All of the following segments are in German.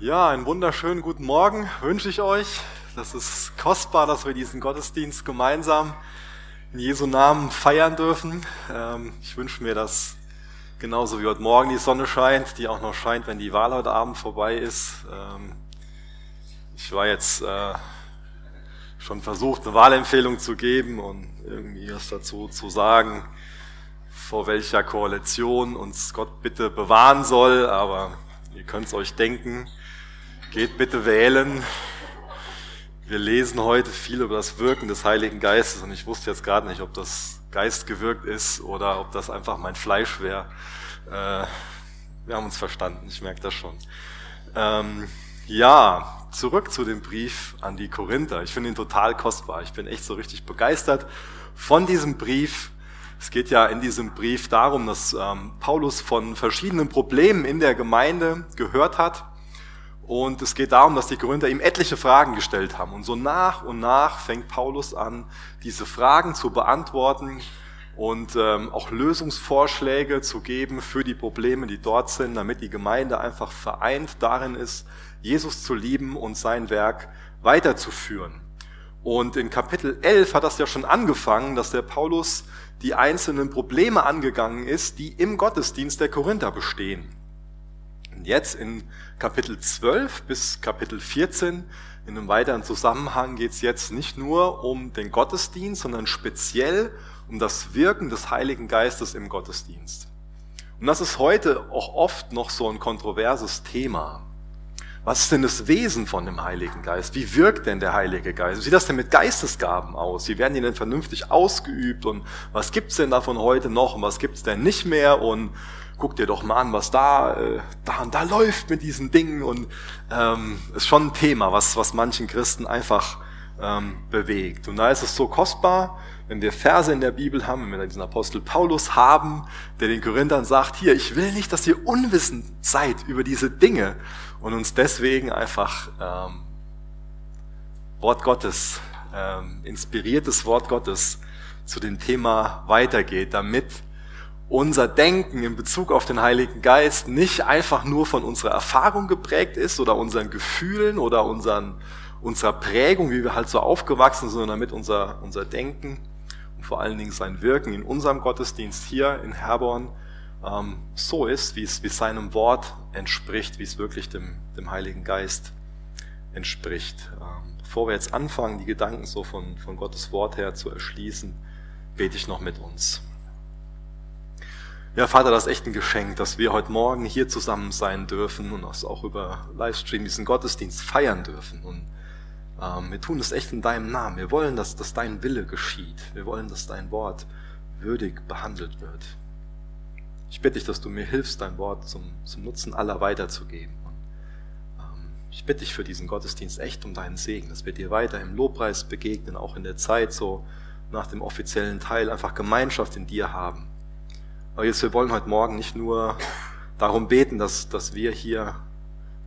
Ja, einen wunderschönen guten Morgen wünsche ich euch. Das ist kostbar, dass wir diesen Gottesdienst gemeinsam in Jesu Namen feiern dürfen. Ähm, ich wünsche mir, dass genauso wie heute Morgen die Sonne scheint, die auch noch scheint, wenn die Wahl heute Abend vorbei ist. Ähm, ich war jetzt äh, schon versucht, eine Wahlempfehlung zu geben und irgendwie was dazu zu sagen, vor welcher Koalition uns Gott bitte bewahren soll, aber ihr könnt es euch denken. Geht bitte wählen. Wir lesen heute viel über das Wirken des Heiligen Geistes und ich wusste jetzt gerade nicht, ob das Geist gewirkt ist oder ob das einfach mein Fleisch wäre. Äh, wir haben uns verstanden, ich merke das schon. Ähm, ja, zurück zu dem Brief an die Korinther. Ich finde ihn total kostbar. Ich bin echt so richtig begeistert von diesem Brief. Es geht ja in diesem Brief darum, dass ähm, Paulus von verschiedenen Problemen in der Gemeinde gehört hat und es geht darum, dass die Korinther ihm etliche Fragen gestellt haben. Und so nach und nach fängt Paulus an, diese Fragen zu beantworten und ähm, auch Lösungsvorschläge zu geben für die Probleme, die dort sind, damit die Gemeinde einfach vereint darin ist, Jesus zu lieben und sein Werk weiterzuführen. Und in Kapitel 11 hat das ja schon angefangen, dass der Paulus die einzelnen Probleme angegangen ist, die im Gottesdienst der Korinther bestehen. Jetzt in Kapitel 12 bis Kapitel 14, in einem weiteren Zusammenhang geht es jetzt nicht nur um den Gottesdienst, sondern speziell um das Wirken des Heiligen Geistes im Gottesdienst. Und das ist heute auch oft noch so ein kontroverses Thema. Was ist denn das Wesen von dem Heiligen Geist? Wie wirkt denn der Heilige Geist? Wie sieht das denn mit Geistesgaben aus? Wie werden die denn vernünftig ausgeübt? Und was gibt's denn davon heute noch? Und was gibt's denn nicht mehr? Und guck dir doch mal an, was da, äh, da und da läuft mit diesen Dingen und ähm, ist schon ein Thema, was, was manchen Christen einfach ähm, bewegt. Und da ist es so kostbar, wenn wir Verse in der Bibel haben, wenn wir diesen Apostel Paulus haben, der den Korinthern sagt, hier, ich will nicht, dass ihr unwissend seid über diese Dinge und uns deswegen einfach ähm, Wort Gottes, ähm, inspiriertes Wort Gottes zu dem Thema weitergeht, damit unser Denken in Bezug auf den Heiligen Geist nicht einfach nur von unserer Erfahrung geprägt ist oder unseren Gefühlen oder unseren, unserer Prägung, wie wir halt so aufgewachsen sind, sondern damit unser, unser Denken und vor allen Dingen sein Wirken in unserem Gottesdienst hier in Herborn ähm, so ist, wie es, wie es seinem Wort entspricht, wie es wirklich dem, dem Heiligen Geist entspricht. Ähm, bevor wir jetzt anfangen, die Gedanken so von, von Gottes Wort her zu erschließen, bete ich noch mit uns. Ja, Vater, das ist echt ein Geschenk, dass wir heute Morgen hier zusammen sein dürfen und auch über Livestream diesen Gottesdienst feiern dürfen. Und ähm, wir tun es echt in deinem Namen. Wir wollen, dass, dass dein Wille geschieht. Wir wollen, dass dein Wort würdig behandelt wird. Ich bitte dich, dass du mir hilfst, dein Wort zum, zum Nutzen aller weiterzugeben. Und, ähm, ich bitte dich für diesen Gottesdienst echt um deinen Segen, dass wir dir weiter im Lobpreis begegnen, auch in der Zeit so nach dem offiziellen Teil einfach Gemeinschaft in dir haben aber jetzt, wir wollen heute Morgen nicht nur darum beten, dass, dass wir hier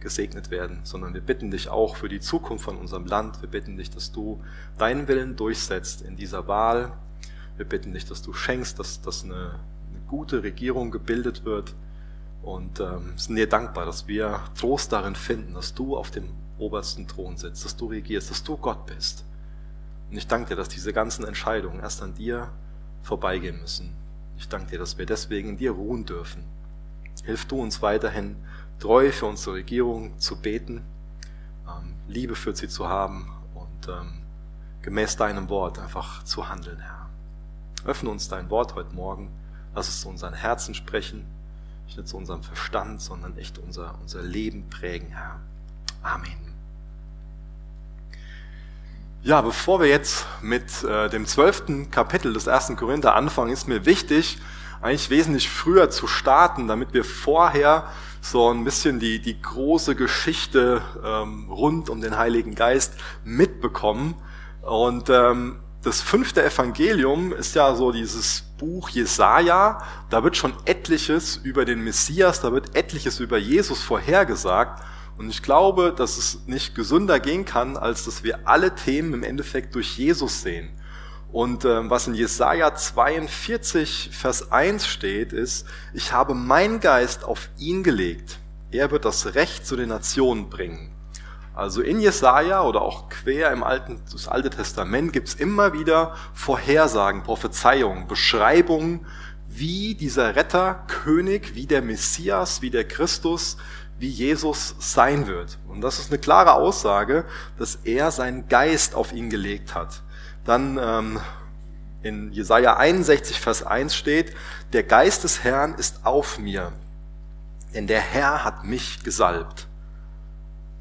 gesegnet werden, sondern wir bitten dich auch für die Zukunft von unserem Land. Wir bitten dich, dass du deinen Willen durchsetzt in dieser Wahl. Wir bitten dich, dass du schenkst, dass, dass eine, eine gute Regierung gebildet wird. Und ähm, sind dir dankbar, dass wir Trost darin finden, dass du auf dem obersten Thron sitzt, dass du regierst, dass du Gott bist. Und ich danke dir, dass diese ganzen Entscheidungen erst an dir vorbeigehen müssen. Ich danke dir, dass wir deswegen in dir ruhen dürfen. Hilf du uns weiterhin, treu für unsere Regierung zu beten, ähm, Liebe für sie zu haben und ähm, gemäß deinem Wort einfach zu handeln, Herr. Öffne uns dein Wort heute Morgen. Lass es zu unseren Herzen sprechen, nicht zu unserem Verstand, sondern echt unser, unser Leben prägen, Herr. Amen. Ja, bevor wir jetzt mit äh, dem zwölften Kapitel des ersten Korinther anfangen, ist mir wichtig, eigentlich wesentlich früher zu starten, damit wir vorher so ein bisschen die, die große Geschichte ähm, rund um den Heiligen Geist mitbekommen. Und ähm, das fünfte Evangelium ist ja so dieses Buch Jesaja. Da wird schon etliches über den Messias, da wird etliches über Jesus vorhergesagt. Und ich glaube, dass es nicht gesünder gehen kann, als dass wir alle Themen im Endeffekt durch Jesus sehen. Und äh, was in Jesaja 42, Vers 1 steht, ist, ich habe meinen Geist auf ihn gelegt. Er wird das Recht zu den Nationen bringen. Also in Jesaja oder auch quer im Alten, das Alte Testament gibt es immer wieder Vorhersagen, Prophezeiungen, Beschreibungen, wie dieser Retter, König, wie der Messias, wie der Christus, wie Jesus sein wird. Und das ist eine klare Aussage, dass er seinen Geist auf ihn gelegt hat. Dann ähm, in Jesaja 61, Vers 1 steht, der Geist des Herrn ist auf mir, denn der Herr hat mich gesalbt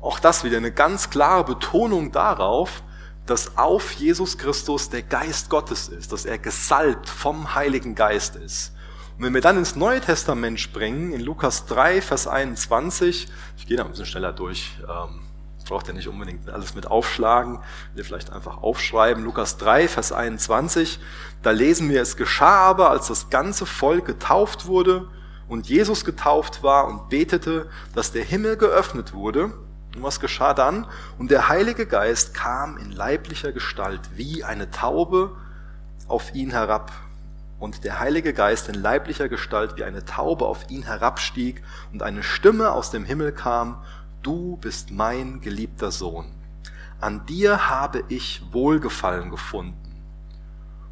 auch das wieder eine ganz klare Betonung darauf, dass auf Jesus Christus der Geist Gottes ist, dass er gesalbt vom Heiligen Geist ist. Und wenn wir dann ins Neue Testament springen, in Lukas 3, Vers 21, ich gehe da ein bisschen schneller durch, ähm, braucht ihr nicht unbedingt alles mit aufschlagen, wir vielleicht einfach aufschreiben. Lukas 3, Vers 21, da lesen wir, es geschah aber, als das ganze Volk getauft wurde und Jesus getauft war und betete, dass der Himmel geöffnet wurde und was geschah dann? Und der Heilige Geist kam in leiblicher Gestalt wie eine Taube auf ihn herab. Und der Heilige Geist in leiblicher Gestalt wie eine Taube auf ihn herabstieg und eine Stimme aus dem Himmel kam, Du bist mein geliebter Sohn. An dir habe ich Wohlgefallen gefunden.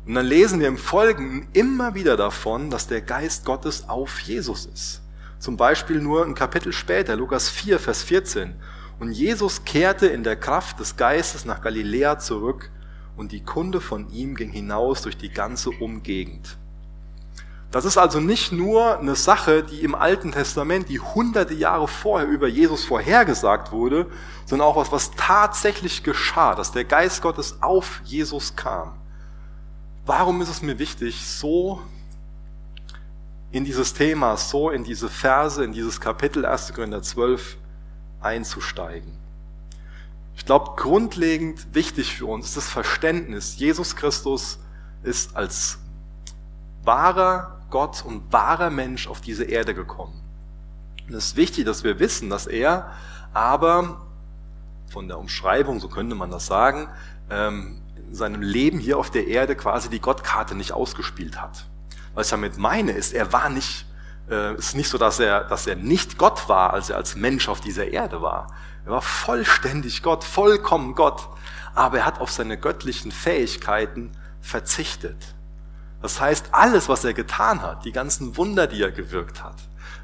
Und dann lesen wir im Folgenden immer wieder davon, dass der Geist Gottes auf Jesus ist. Zum Beispiel nur ein Kapitel später, Lukas 4, Vers 14. Und Jesus kehrte in der Kraft des Geistes nach Galiläa zurück und die Kunde von ihm ging hinaus durch die ganze Umgegend. Das ist also nicht nur eine Sache, die im Alten Testament, die hunderte Jahre vorher über Jesus vorhergesagt wurde, sondern auch was, was tatsächlich geschah, dass der Geist Gottes auf Jesus kam. Warum ist es mir wichtig, so in dieses Thema, so in diese Verse, in dieses Kapitel 1. Korinther 12 einzusteigen. Ich glaube, grundlegend wichtig für uns ist das Verständnis, Jesus Christus ist als wahrer Gott und wahrer Mensch auf diese Erde gekommen. Und es ist wichtig, dass wir wissen, dass er aber von der Umschreibung, so könnte man das sagen, ähm, in seinem Leben hier auf der Erde quasi die Gottkarte nicht ausgespielt hat. Was ich damit meine, ist, er war nicht äh, ist nicht so, dass er, dass er nicht Gott war, als er als Mensch auf dieser Erde war. Er war vollständig Gott, vollkommen Gott. Aber er hat auf seine göttlichen Fähigkeiten verzichtet. Das heißt, alles, was er getan hat, die ganzen Wunder, die er gewirkt hat,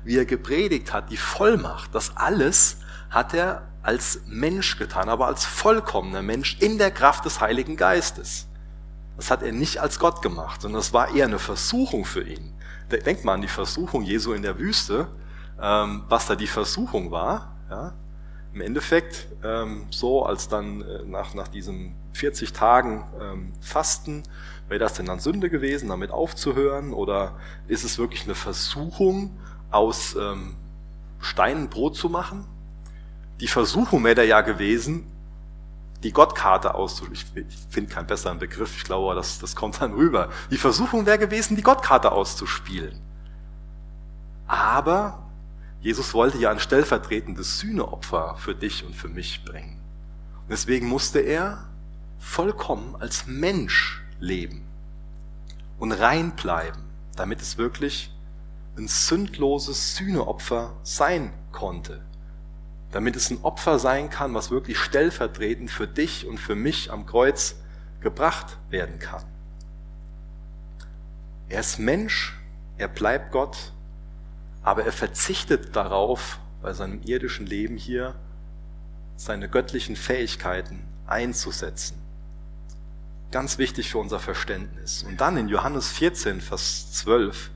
wie er gepredigt hat, die Vollmacht, das alles hat er als Mensch getan, aber als vollkommener Mensch in der Kraft des Heiligen Geistes. Das hat er nicht als Gott gemacht, sondern das war eher eine Versuchung für ihn. Denkt mal an die Versuchung Jesu in der Wüste, ähm, was da die Versuchung war. Im Endeffekt, ähm, so als dann äh, nach, nach diesen 40 Tagen ähm, Fasten, wäre das denn dann Sünde gewesen, damit aufzuhören? Oder ist es wirklich eine Versuchung, aus ähm, Steinen Brot zu machen? Die Versuchung wäre ja gewesen, die Gottkarte auszuspielen. Ich finde keinen besseren Begriff, ich glaube, das, das kommt dann rüber. Die Versuchung wäre gewesen, die Gottkarte auszuspielen. Aber Jesus wollte ja ein stellvertretendes Sühneopfer für dich und für mich bringen. Und deswegen musste er vollkommen als Mensch leben und rein bleiben, damit es wirklich ein sündloses Sühneopfer sein konnte damit es ein Opfer sein kann, was wirklich stellvertretend für dich und für mich am Kreuz gebracht werden kann. Er ist Mensch, er bleibt Gott, aber er verzichtet darauf, bei seinem irdischen Leben hier seine göttlichen Fähigkeiten einzusetzen. Ganz wichtig für unser Verständnis. Und dann in Johannes 14, Vers 12,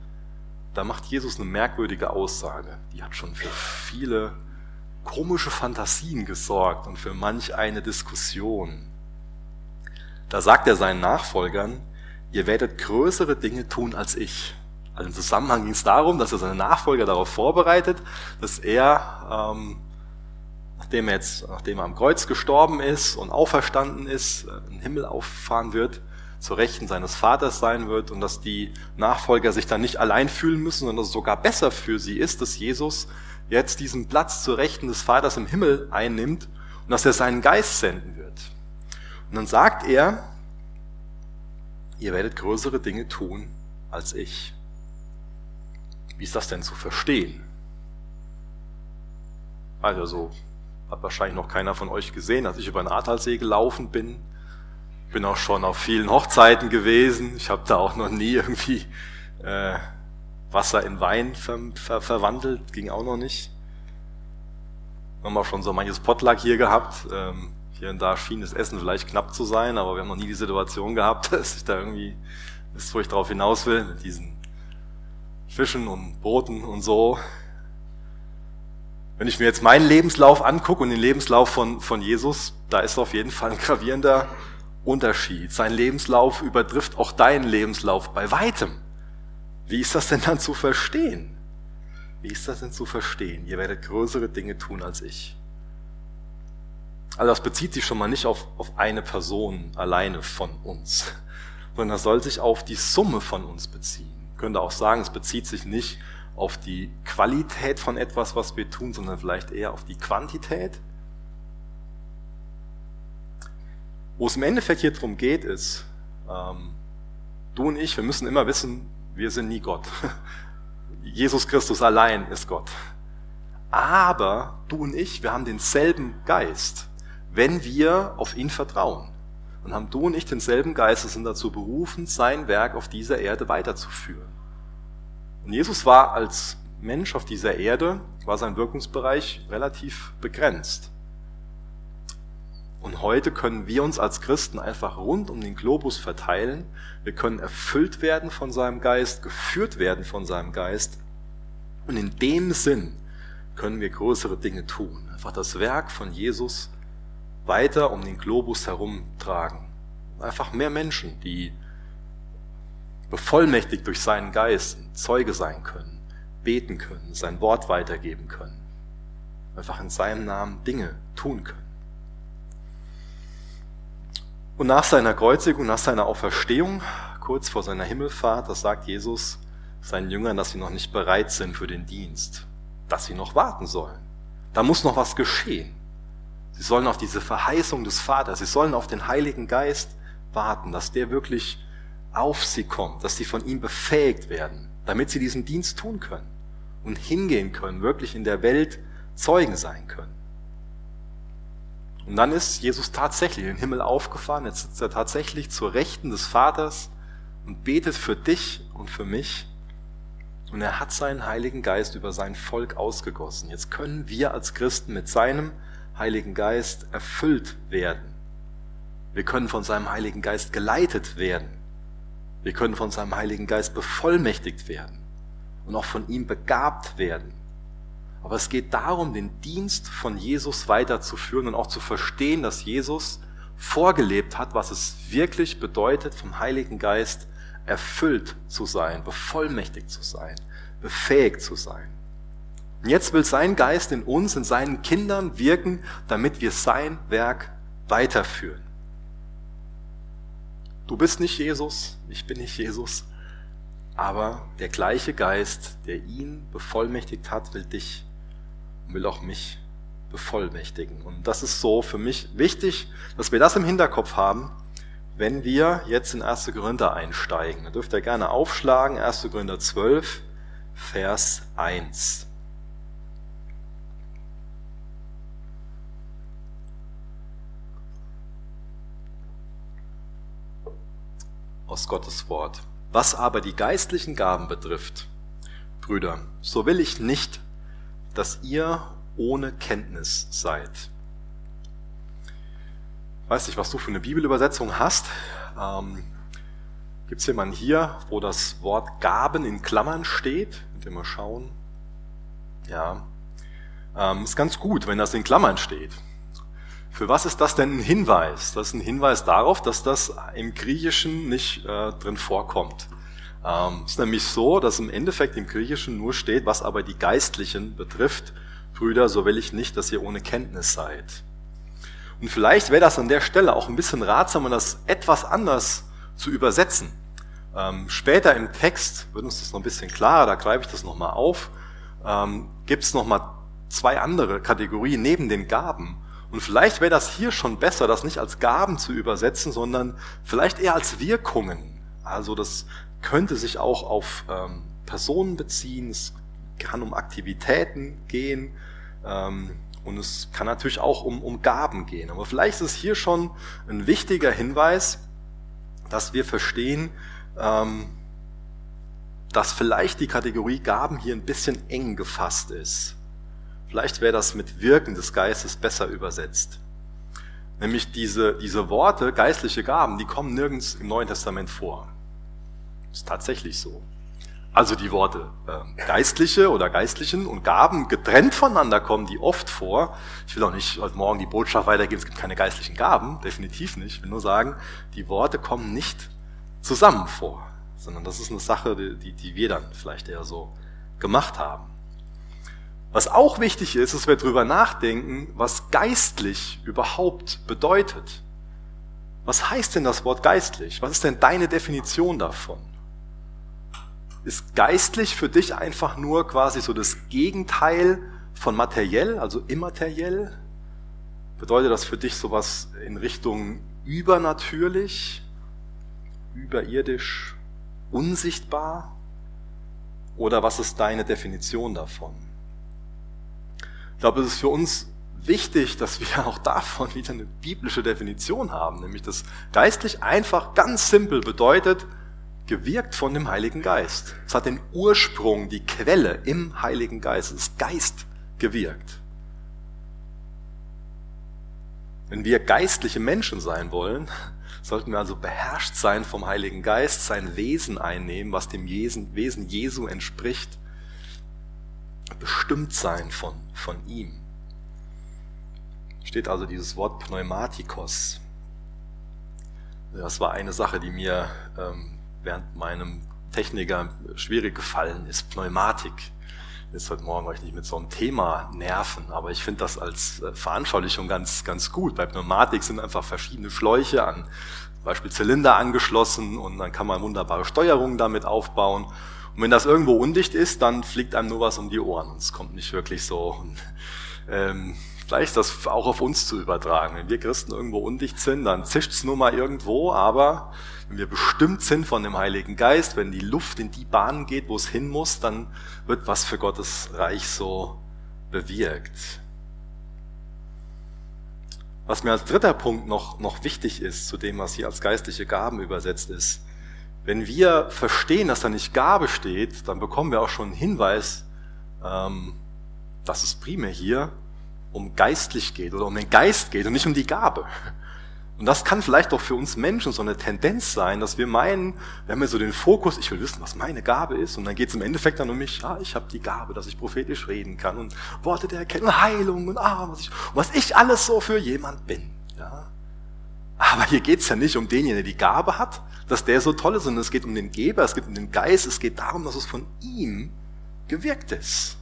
da macht Jesus eine merkwürdige Aussage. Die hat schon für viele komische Fantasien gesorgt und für manch eine Diskussion. Da sagt er seinen Nachfolgern, ihr werdet größere Dinge tun als ich. Also im Zusammenhang ging es darum, dass er seine Nachfolger darauf vorbereitet, dass er, ähm, nachdem er jetzt, nachdem er am Kreuz gestorben ist und auferstanden ist, äh, in den Himmel auffahren wird, zur Rechten seines Vaters sein wird und dass die Nachfolger sich dann nicht allein fühlen müssen, sondern dass es sogar besser für sie ist, dass Jesus jetzt diesen Platz zur Rechten des Vaters im Himmel einnimmt und dass er seinen Geist senden wird. Und dann sagt er, ihr werdet größere Dinge tun als ich. Wie ist das denn zu verstehen? Also so hat wahrscheinlich noch keiner von euch gesehen, als ich über den Ahrtalsee gelaufen bin. Bin auch schon auf vielen Hochzeiten gewesen. Ich habe da auch noch nie irgendwie äh, Wasser in Wein ver ver verwandelt, ging auch noch nicht. Wir haben auch schon so manches Potluck hier gehabt. Ähm, hier und da schien das Essen vielleicht knapp zu sein, aber wir haben noch nie die Situation gehabt, dass ich da irgendwie, ist, wo ich darauf hinaus will, mit diesen Fischen und Booten und so. Wenn ich mir jetzt meinen Lebenslauf angucke und den Lebenslauf von, von Jesus, da ist auf jeden Fall ein gravierender Unterschied. Sein Lebenslauf übertrifft auch deinen Lebenslauf bei weitem. Wie ist das denn dann zu verstehen? Wie ist das denn zu verstehen? Ihr werdet größere Dinge tun als ich. Also das bezieht sich schon mal nicht auf, auf eine Person alleine von uns, sondern das soll sich auf die Summe von uns beziehen. Könnte auch sagen, es bezieht sich nicht auf die Qualität von etwas, was wir tun, sondern vielleicht eher auf die Quantität. Wo es im Endeffekt hier drum geht, ist, ähm, du und ich, wir müssen immer wissen, wir sind nie Gott. Jesus Christus allein ist Gott. Aber du und ich, wir haben denselben Geist, wenn wir auf ihn vertrauen. Und haben du und ich denselben Geist und sind dazu berufen, sein Werk auf dieser Erde weiterzuführen. Und Jesus war als Mensch auf dieser Erde, war sein Wirkungsbereich relativ begrenzt. Und heute können wir uns als Christen einfach rund um den Globus verteilen. Wir können erfüllt werden von seinem Geist, geführt werden von seinem Geist. Und in dem Sinn können wir größere Dinge tun. Einfach das Werk von Jesus weiter um den Globus herumtragen. Einfach mehr Menschen, die bevollmächtigt durch seinen Geist Zeuge sein können, beten können, sein Wort weitergeben können, einfach in seinem Namen Dinge tun können. Und nach seiner Kreuzigung, nach seiner Auferstehung, kurz vor seiner Himmelfahrt, das sagt Jesus seinen Jüngern, dass sie noch nicht bereit sind für den Dienst, dass sie noch warten sollen. Da muss noch was geschehen. Sie sollen auf diese Verheißung des Vaters, sie sollen auf den Heiligen Geist warten, dass der wirklich auf sie kommt, dass sie von ihm befähigt werden, damit sie diesen Dienst tun können und hingehen können, wirklich in der Welt Zeugen sein können. Und dann ist Jesus tatsächlich in den Himmel aufgefahren, jetzt sitzt er tatsächlich zur Rechten des Vaters und betet für dich und für mich. Und er hat seinen Heiligen Geist über sein Volk ausgegossen. Jetzt können wir als Christen mit seinem Heiligen Geist erfüllt werden. Wir können von seinem Heiligen Geist geleitet werden. Wir können von seinem Heiligen Geist bevollmächtigt werden und auch von ihm begabt werden. Aber es geht darum, den Dienst von Jesus weiterzuführen und auch zu verstehen, dass Jesus vorgelebt hat, was es wirklich bedeutet, vom Heiligen Geist erfüllt zu sein, bevollmächtigt zu sein, befähigt zu sein. Und jetzt will sein Geist in uns, in seinen Kindern wirken, damit wir sein Werk weiterführen. Du bist nicht Jesus, ich bin nicht Jesus, aber der gleiche Geist, der ihn bevollmächtigt hat, will dich und will auch mich bevollmächtigen. Und das ist so für mich wichtig, dass wir das im Hinterkopf haben, wenn wir jetzt in 1. Korinther einsteigen. Da dürft ihr gerne aufschlagen, 1. Korinther 12, Vers 1. aus Gottes Wort. Was aber die geistlichen Gaben betrifft, Brüder, so will ich nicht, dass ihr ohne Kenntnis seid. weiß nicht, was du für eine Bibelübersetzung hast. Ähm, Gibt es jemanden hier, wo das Wort Gaben in Klammern steht? Könnt ihr mal schauen. Ja. Ähm, ist ganz gut, wenn das in Klammern steht. Für was ist das denn ein Hinweis? Das ist ein Hinweis darauf, dass das im Griechischen nicht äh, drin vorkommt. Ähm, es ist nämlich so, dass im Endeffekt im Griechischen nur steht, was aber die Geistlichen betrifft. Brüder, so will ich nicht, dass ihr ohne Kenntnis seid. Und vielleicht wäre das an der Stelle auch ein bisschen ratsamer, das etwas anders zu übersetzen. Ähm, später im Text wird uns das noch ein bisschen klarer, da greife ich das nochmal auf, ähm, gibt es nochmal zwei andere Kategorien neben den Gaben, und vielleicht wäre das hier schon besser, das nicht als Gaben zu übersetzen, sondern vielleicht eher als Wirkungen. Also das könnte sich auch auf ähm, Personen beziehen, es kann um Aktivitäten gehen, ähm, Und es kann natürlich auch um, um Gaben gehen. Aber vielleicht ist hier schon ein wichtiger Hinweis, dass wir verstehen, ähm, dass vielleicht die Kategorie Gaben hier ein bisschen eng gefasst ist. Vielleicht wäre das mit Wirken des Geistes besser übersetzt. Nämlich diese, diese Worte, geistliche Gaben, die kommen nirgends im Neuen Testament vor. ist tatsächlich so. Also die Worte äh, geistliche oder geistlichen und Gaben getrennt voneinander kommen die oft vor. Ich will auch nicht heute Morgen die Botschaft weitergeben, es gibt keine geistlichen Gaben, definitiv nicht. Ich will nur sagen, die Worte kommen nicht zusammen vor, sondern das ist eine Sache, die, die wir dann vielleicht eher so gemacht haben. Was auch wichtig ist, ist, wir darüber nachdenken, was geistlich überhaupt bedeutet. Was heißt denn das Wort geistlich? Was ist denn deine Definition davon? Ist geistlich für dich einfach nur quasi so das Gegenteil von materiell, also immateriell? Bedeutet das für dich sowas in Richtung übernatürlich, überirdisch, unsichtbar? Oder was ist deine Definition davon? Ich glaube, es ist für uns wichtig, dass wir auch davon wieder eine biblische Definition haben, nämlich dass geistlich einfach ganz simpel bedeutet, gewirkt von dem Heiligen Geist. Es hat den Ursprung, die Quelle im Heiligen Geist. Es ist Geist gewirkt. Wenn wir geistliche Menschen sein wollen, sollten wir also beherrscht sein vom Heiligen Geist, sein Wesen einnehmen, was dem Wesen Jesu entspricht bestimmt sein von, von ihm. Steht also dieses Wort Pneumatikos. Das war eine Sache, die mir ähm, während meinem Techniker schwierig gefallen ist. Pneumatik. Jetzt heute Morgen euch nicht mit so einem Thema nerven, aber ich finde das als äh, Veranschaulichung ganz, ganz gut. Bei Pneumatik sind einfach verschiedene Schläuche an zum Beispiel Zylinder angeschlossen und dann kann man wunderbare Steuerungen damit aufbauen. Und wenn das irgendwo undicht ist, dann fliegt einem nur was um die Ohren. Und es kommt nicht wirklich so. Und, ähm, vielleicht das auch auf uns zu übertragen. Wenn wir Christen irgendwo undicht sind, dann zischt es nur mal irgendwo, aber wenn wir bestimmt sind von dem Heiligen Geist, wenn die Luft in die Bahn geht, wo es hin muss, dann wird was für Gottes Reich so bewirkt. Was mir als dritter Punkt noch, noch wichtig ist, zu dem, was hier als geistliche Gaben übersetzt ist, wenn wir verstehen, dass da nicht Gabe steht, dann bekommen wir auch schon einen Hinweis, ähm, dass es primär hier um geistlich geht oder um den Geist geht und nicht um die Gabe. Und das kann vielleicht auch für uns Menschen so eine Tendenz sein, dass wir meinen, wir haben ja so den Fokus, ich will wissen, was meine Gabe ist, und dann geht es im Endeffekt dann um mich, ah, ich habe die Gabe, dass ich prophetisch reden kann und Worte der Erkennung, Heilung und ah, was ich, was ich alles so für jemand bin. Ja? Aber hier geht's ja nicht um denjenigen, der die Gabe hat, dass der so toll ist, sondern es geht um den Geber, es geht um den Geist, es geht darum, dass es von ihm gewirkt ist.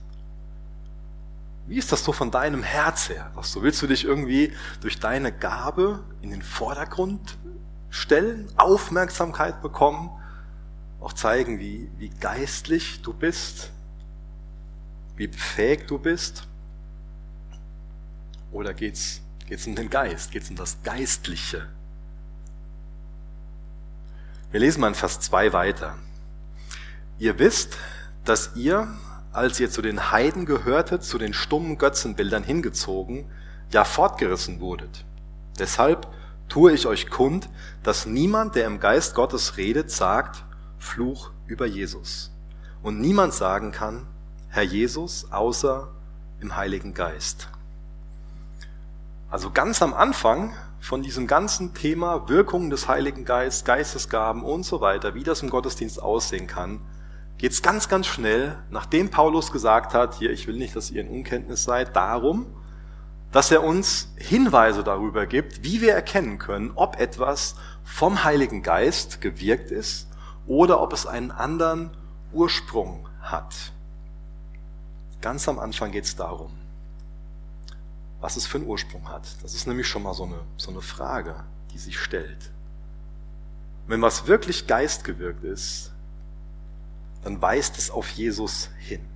Wie ist das so von deinem Herz her? Was so willst du dich irgendwie durch deine Gabe in den Vordergrund stellen, Aufmerksamkeit bekommen, auch zeigen, wie, wie geistlich du bist, wie befähigt du bist? Oder geht's Geht es um den Geist? Geht es um das Geistliche? Wir lesen mal in Vers 2 weiter. Ihr wisst, dass ihr, als ihr zu den Heiden gehörtet, zu den stummen Götzenbildern hingezogen, ja fortgerissen wurdet. Deshalb tue ich euch kund, dass niemand, der im Geist Gottes redet, sagt, Fluch über Jesus. Und niemand sagen kann, Herr Jesus, außer im Heiligen Geist. Also ganz am Anfang von diesem ganzen Thema Wirkung des Heiligen Geistes, Geistesgaben und so weiter, wie das im Gottesdienst aussehen kann, geht es ganz, ganz schnell, nachdem Paulus gesagt hat, hier, ich will nicht, dass ihr in Unkenntnis seid, darum, dass er uns Hinweise darüber gibt, wie wir erkennen können, ob etwas vom Heiligen Geist gewirkt ist oder ob es einen anderen Ursprung hat. Ganz am Anfang geht es darum was es für einen Ursprung hat. Das ist nämlich schon mal so eine, so eine Frage, die sich stellt. Wenn was wirklich geistgewirkt ist, dann weist es auf Jesus hin.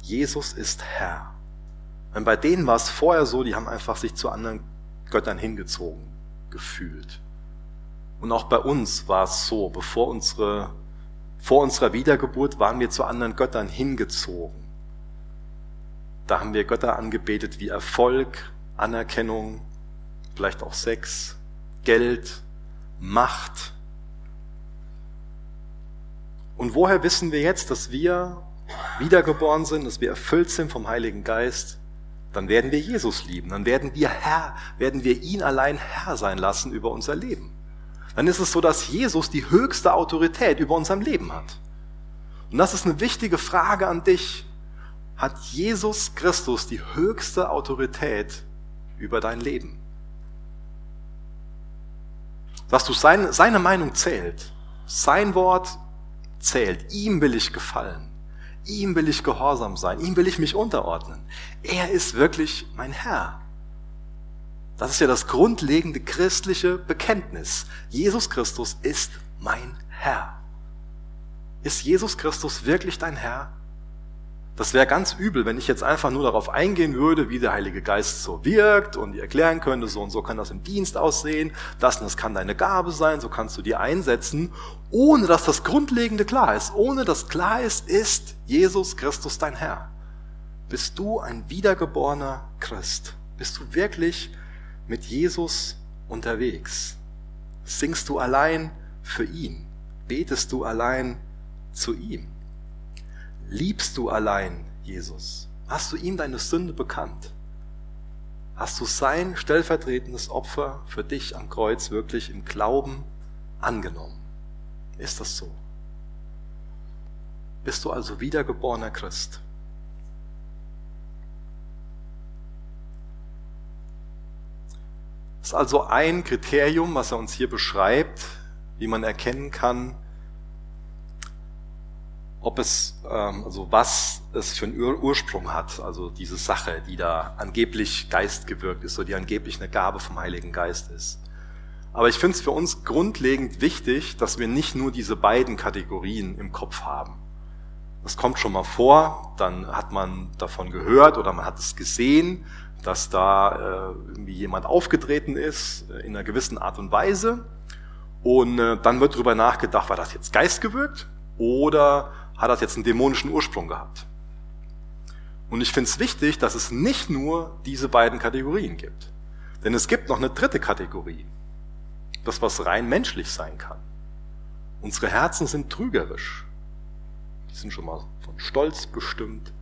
Jesus ist Herr. Wenn bei denen war es vorher so, die haben einfach sich zu anderen Göttern hingezogen gefühlt. Und auch bei uns war es so, bevor unsere, vor unserer Wiedergeburt waren wir zu anderen Göttern hingezogen. Da haben wir Götter angebetet wie Erfolg, Anerkennung, vielleicht auch Sex, Geld, Macht. Und woher wissen wir jetzt, dass wir wiedergeboren sind, dass wir erfüllt sind vom Heiligen Geist? Dann werden wir Jesus lieben, dann werden wir Herr, werden wir ihn allein Herr sein lassen über unser Leben. Dann ist es so, dass Jesus die höchste Autorität über unserem Leben hat. Und das ist eine wichtige Frage an dich. Hat Jesus Christus die höchste Autorität über dein Leben? Dass du seine, seine Meinung zählt, sein Wort zählt, ihm will ich gefallen, ihm will ich gehorsam sein, ihm will ich mich unterordnen. Er ist wirklich mein Herr. Das ist ja das grundlegende christliche Bekenntnis. Jesus Christus ist mein Herr. Ist Jesus Christus wirklich dein Herr? Das wäre ganz übel, wenn ich jetzt einfach nur darauf eingehen würde, wie der Heilige Geist so wirkt und dir erklären könnte, so und so kann das im Dienst aussehen, das und das kann deine Gabe sein, so kannst du die einsetzen, ohne dass das Grundlegende klar ist. Ohne dass klar ist, ist Jesus Christus dein Herr. Bist du ein wiedergeborener Christ? Bist du wirklich mit Jesus unterwegs? Singst du allein für ihn? Betest du allein zu ihm? Liebst du allein Jesus? Hast du ihm deine Sünde bekannt? Hast du sein stellvertretendes Opfer für dich am Kreuz wirklich im Glauben angenommen? Ist das so? Bist du also wiedergeborener Christ? Das ist also ein Kriterium, was er uns hier beschreibt, wie man erkennen kann, ob es, ähm, also was es für einen Ur Ursprung hat, also diese Sache, die da angeblich geistgewirkt ist, oder die angeblich eine Gabe vom Heiligen Geist ist. Aber ich finde es für uns grundlegend wichtig, dass wir nicht nur diese beiden Kategorien im Kopf haben. Das kommt schon mal vor, dann hat man davon gehört oder man hat es gesehen, dass da äh, irgendwie jemand aufgetreten ist äh, in einer gewissen Art und Weise. Und äh, dann wird darüber nachgedacht, war das jetzt geistgewirkt oder hat das jetzt einen dämonischen Ursprung gehabt. Und ich finde es wichtig, dass es nicht nur diese beiden Kategorien gibt. Denn es gibt noch eine dritte Kategorie. Das, was rein menschlich sein kann. Unsere Herzen sind trügerisch. Die sind schon mal von Stolz bestimmt.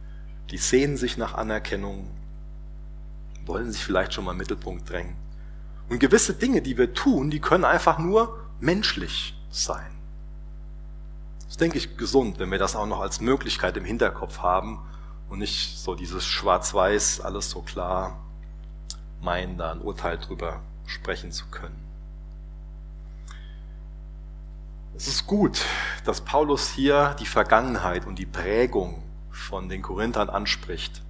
Die sehnen sich nach Anerkennung. Wollen sich vielleicht schon mal im Mittelpunkt drängen. Und gewisse Dinge, die wir tun, die können einfach nur menschlich sein denke ich, gesund, wenn wir das auch noch als Möglichkeit im Hinterkopf haben und nicht so dieses Schwarz-Weiß, alles so klar meinen, da ein Urteil drüber sprechen zu können. Es ist gut, dass Paulus hier die Vergangenheit und die Prägung von den Korinthern anspricht.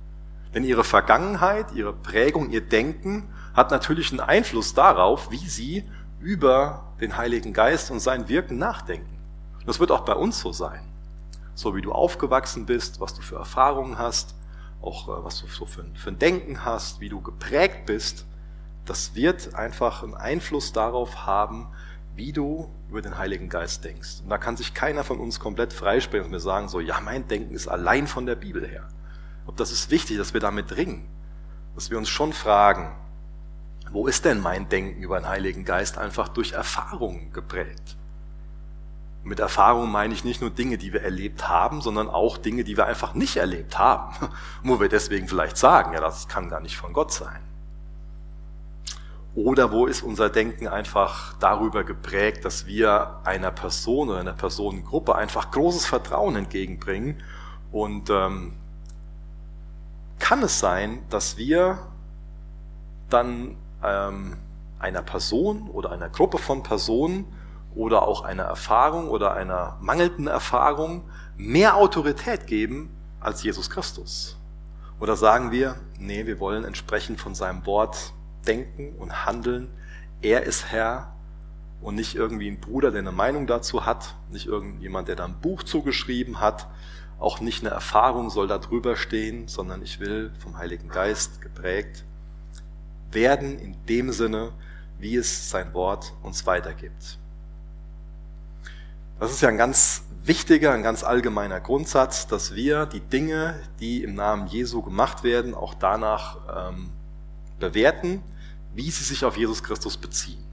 Denn ihre Vergangenheit, ihre Prägung, ihr Denken hat natürlich einen Einfluss darauf, wie sie über den Heiligen Geist und sein Wirken nachdenken. Das wird auch bei uns so sein. So wie du aufgewachsen bist, was du für Erfahrungen hast, auch äh, was du so für, für ein Denken hast, wie du geprägt bist, das wird einfach einen Einfluss darauf haben, wie du über den Heiligen Geist denkst. Und da kann sich keiner von uns komplett freisprechen und mir sagen, so, ja, mein Denken ist allein von der Bibel her. Ob das ist wichtig, dass wir damit ringen, dass wir uns schon fragen, wo ist denn mein Denken über den Heiligen Geist einfach durch Erfahrungen geprägt? Mit Erfahrung meine ich nicht nur Dinge, die wir erlebt haben, sondern auch Dinge, die wir einfach nicht erlebt haben. wo wir deswegen vielleicht sagen, ja, das kann gar nicht von Gott sein. Oder wo ist unser Denken einfach darüber geprägt, dass wir einer Person oder einer Personengruppe einfach großes Vertrauen entgegenbringen. Und ähm, kann es sein, dass wir dann ähm, einer Person oder einer Gruppe von Personen oder auch einer Erfahrung oder einer mangelnden Erfahrung mehr Autorität geben als Jesus Christus? Oder sagen wir, nee, wir wollen entsprechend von seinem Wort denken und handeln. Er ist Herr und nicht irgendwie ein Bruder, der eine Meinung dazu hat, nicht irgendjemand, der da ein Buch zugeschrieben hat, auch nicht eine Erfahrung soll da drüber stehen, sondern ich will vom Heiligen Geist geprägt werden in dem Sinne, wie es sein Wort uns weitergibt. Das ist ja ein ganz wichtiger, ein ganz allgemeiner Grundsatz, dass wir die Dinge, die im Namen Jesu gemacht werden, auch danach ähm, bewerten, wie sie sich auf Jesus Christus beziehen.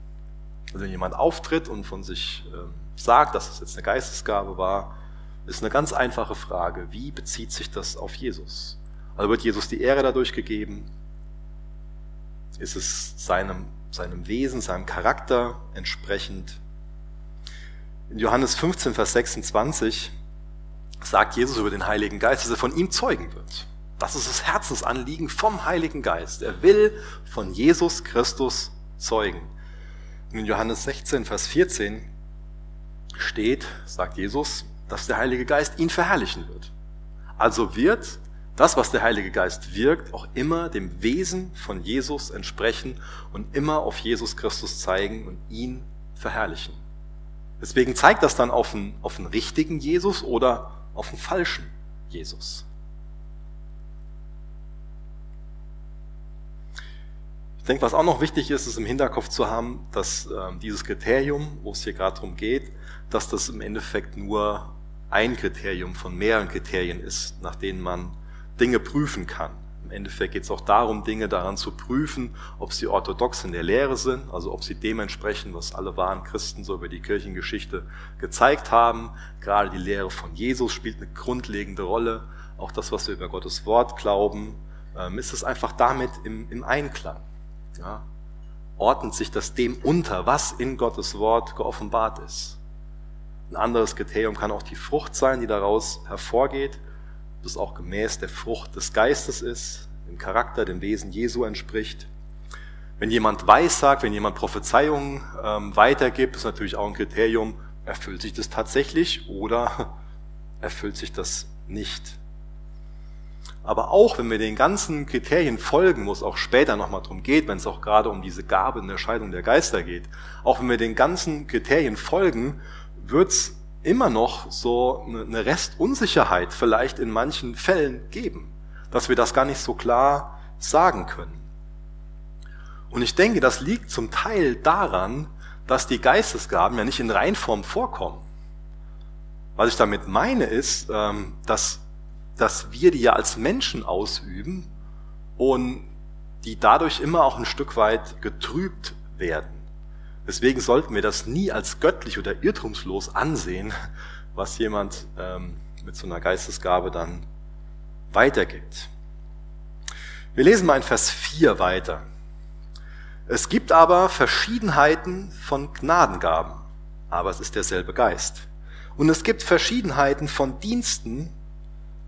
Also wenn jemand auftritt und von sich ähm, sagt, dass es jetzt eine Geistesgabe war, ist eine ganz einfache Frage. Wie bezieht sich das auf Jesus? Also wird Jesus die Ehre dadurch gegeben? Ist es seinem, seinem Wesen, seinem Charakter entsprechend? In Johannes 15, Vers 26 sagt Jesus über den Heiligen Geist, dass er von ihm zeugen wird. Das ist das Herzensanliegen vom Heiligen Geist. Er will von Jesus Christus zeugen. Und in Johannes 16, Vers 14 steht, sagt Jesus, dass der Heilige Geist ihn verherrlichen wird. Also wird das, was der Heilige Geist wirkt, auch immer dem Wesen von Jesus entsprechen und immer auf Jesus Christus zeigen und ihn verherrlichen. Deswegen zeigt das dann auf einen, auf einen richtigen Jesus oder auf einen falschen Jesus. Ich denke, was auch noch wichtig ist, ist im Hinterkopf zu haben, dass äh, dieses Kriterium, wo es hier gerade darum geht, dass das im Endeffekt nur ein Kriterium von mehreren Kriterien ist, nach denen man Dinge prüfen kann. Im Endeffekt geht es auch darum, Dinge daran zu prüfen, ob sie orthodox in der Lehre sind, also ob sie dementsprechend, was alle wahren Christen so über die Kirchengeschichte gezeigt haben. Gerade die Lehre von Jesus spielt eine grundlegende Rolle. Auch das, was wir über Gottes Wort glauben, ähm, ist es einfach damit im, im Einklang. Ja? Ordnet sich das dem unter, was in Gottes Wort geoffenbart ist. Ein anderes Kriterium kann auch die Frucht sein, die daraus hervorgeht das auch gemäß der Frucht des Geistes ist, dem Charakter, dem Wesen Jesu entspricht. Wenn jemand Weissagt, wenn jemand Prophezeiungen ähm, weitergibt, ist natürlich auch ein Kriterium, erfüllt sich das tatsächlich oder erfüllt sich das nicht. Aber auch wenn wir den ganzen Kriterien folgen, wo es auch später nochmal drum geht, wenn es auch gerade um diese Gabe in der Scheidung der Geister geht, auch wenn wir den ganzen Kriterien folgen, wird es immer noch so eine Restunsicherheit vielleicht in manchen Fällen geben, dass wir das gar nicht so klar sagen können. Und ich denke, das liegt zum Teil daran, dass die Geistesgaben ja nicht in Reinform vorkommen. Was ich damit meine ist, ähm, dass, dass wir die ja als Menschen ausüben und die dadurch immer auch ein Stück weit getrübt werden. Deswegen sollten wir das nie als göttlich oder irrtumslos ansehen, was jemand ähm, mit so einer Geistesgabe dann weitergibt. Wir lesen mal in Vers 4 weiter. Es gibt aber Verschiedenheiten von Gnadengaben, aber es ist derselbe Geist. Und es gibt Verschiedenheiten von Diensten,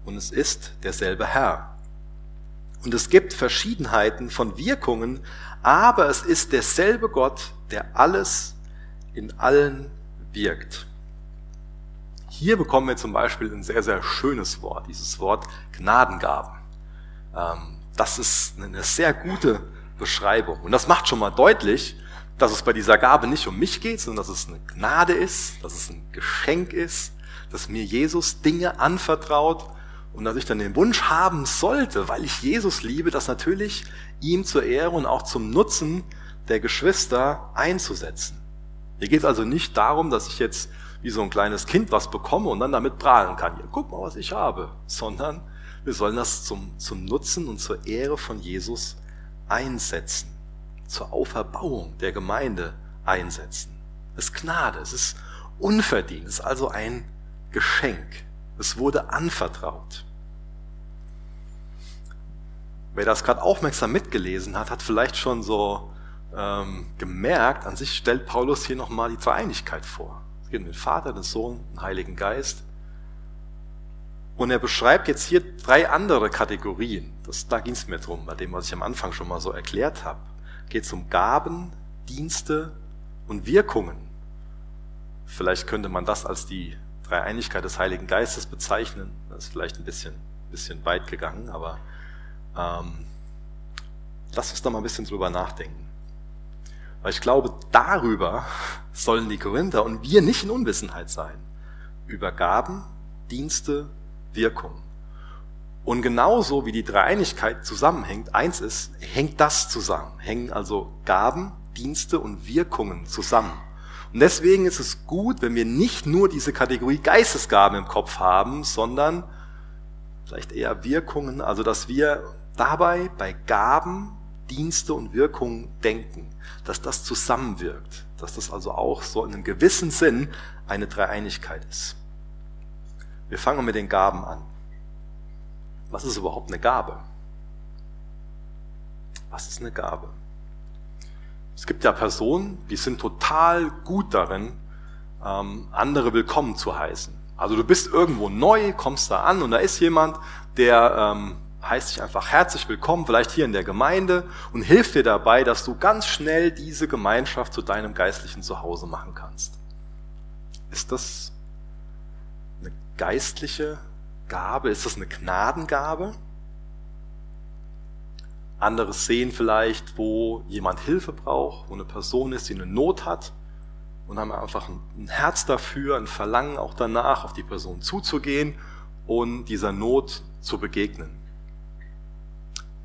und es ist derselbe Herr. Und es gibt Verschiedenheiten von Wirkungen, aber es ist derselbe Gott, der alles in allen wirkt. Hier bekommen wir zum Beispiel ein sehr, sehr schönes Wort, dieses Wort Gnadengaben. Ähm, das ist eine sehr gute Beschreibung. Und das macht schon mal deutlich, dass es bei dieser Gabe nicht um mich geht, sondern dass es eine Gnade ist, dass es ein Geschenk ist, dass mir Jesus Dinge anvertraut und dass ich dann den Wunsch haben sollte, weil ich Jesus liebe, das natürlich ihm zur Ehre und auch zum Nutzen der Geschwister einzusetzen. Hier geht es also nicht darum, dass ich jetzt wie so ein kleines Kind was bekomme und dann damit prahlen kann. Hier, guck mal, was ich habe. Sondern wir sollen das zum, zum Nutzen und zur Ehre von Jesus einsetzen. Zur Auferbauung der Gemeinde einsetzen. Es ist Gnade, es ist unverdient, es ist also ein Geschenk. Es wurde anvertraut. Wer das gerade aufmerksam mitgelesen hat, hat vielleicht schon so ähm, gemerkt, an sich stellt Paulus hier nochmal die Dreieinigkeit vor. Es geht um den Vater, den Sohn, den Heiligen Geist. Und er beschreibt jetzt hier drei andere Kategorien. Das, da ging es mir drum, bei dem, was ich am Anfang schon mal so erklärt habe. Geht es um Gaben, Dienste und Wirkungen. Vielleicht könnte man das als die Dreieinigkeit des Heiligen Geistes bezeichnen. Das ist vielleicht ein bisschen, bisschen weit gegangen, aber ähm, lass uns da mal ein bisschen drüber nachdenken. Weil ich glaube, darüber sollen die Korinther und wir nicht in Unwissenheit sein. Über Gaben, Dienste, Wirkung. Und genauso wie die Dreieinigkeit zusammenhängt, eins ist, hängt das zusammen. Hängen also Gaben, Dienste und Wirkungen zusammen. Und deswegen ist es gut, wenn wir nicht nur diese Kategorie Geistesgaben im Kopf haben, sondern vielleicht eher Wirkungen, also dass wir dabei bei Gaben, Dienste und Wirkungen denken, dass das zusammenwirkt, dass das also auch so in einem gewissen Sinn eine Dreieinigkeit ist. Wir fangen mit den Gaben an. Was ist überhaupt eine Gabe? Was ist eine Gabe? Es gibt ja Personen, die sind total gut darin, ähm, andere willkommen zu heißen. Also du bist irgendwo neu, kommst da an und da ist jemand, der ähm, heißt dich einfach herzlich willkommen, vielleicht hier in der Gemeinde und hilft dir dabei, dass du ganz schnell diese Gemeinschaft zu deinem geistlichen Zuhause machen kannst. Ist das eine geistliche Gabe? Ist das eine Gnadengabe? Andere sehen vielleicht, wo jemand Hilfe braucht, wo eine Person ist, die eine Not hat und haben einfach ein Herz dafür, ein Verlangen auch danach, auf die Person zuzugehen und dieser Not zu begegnen.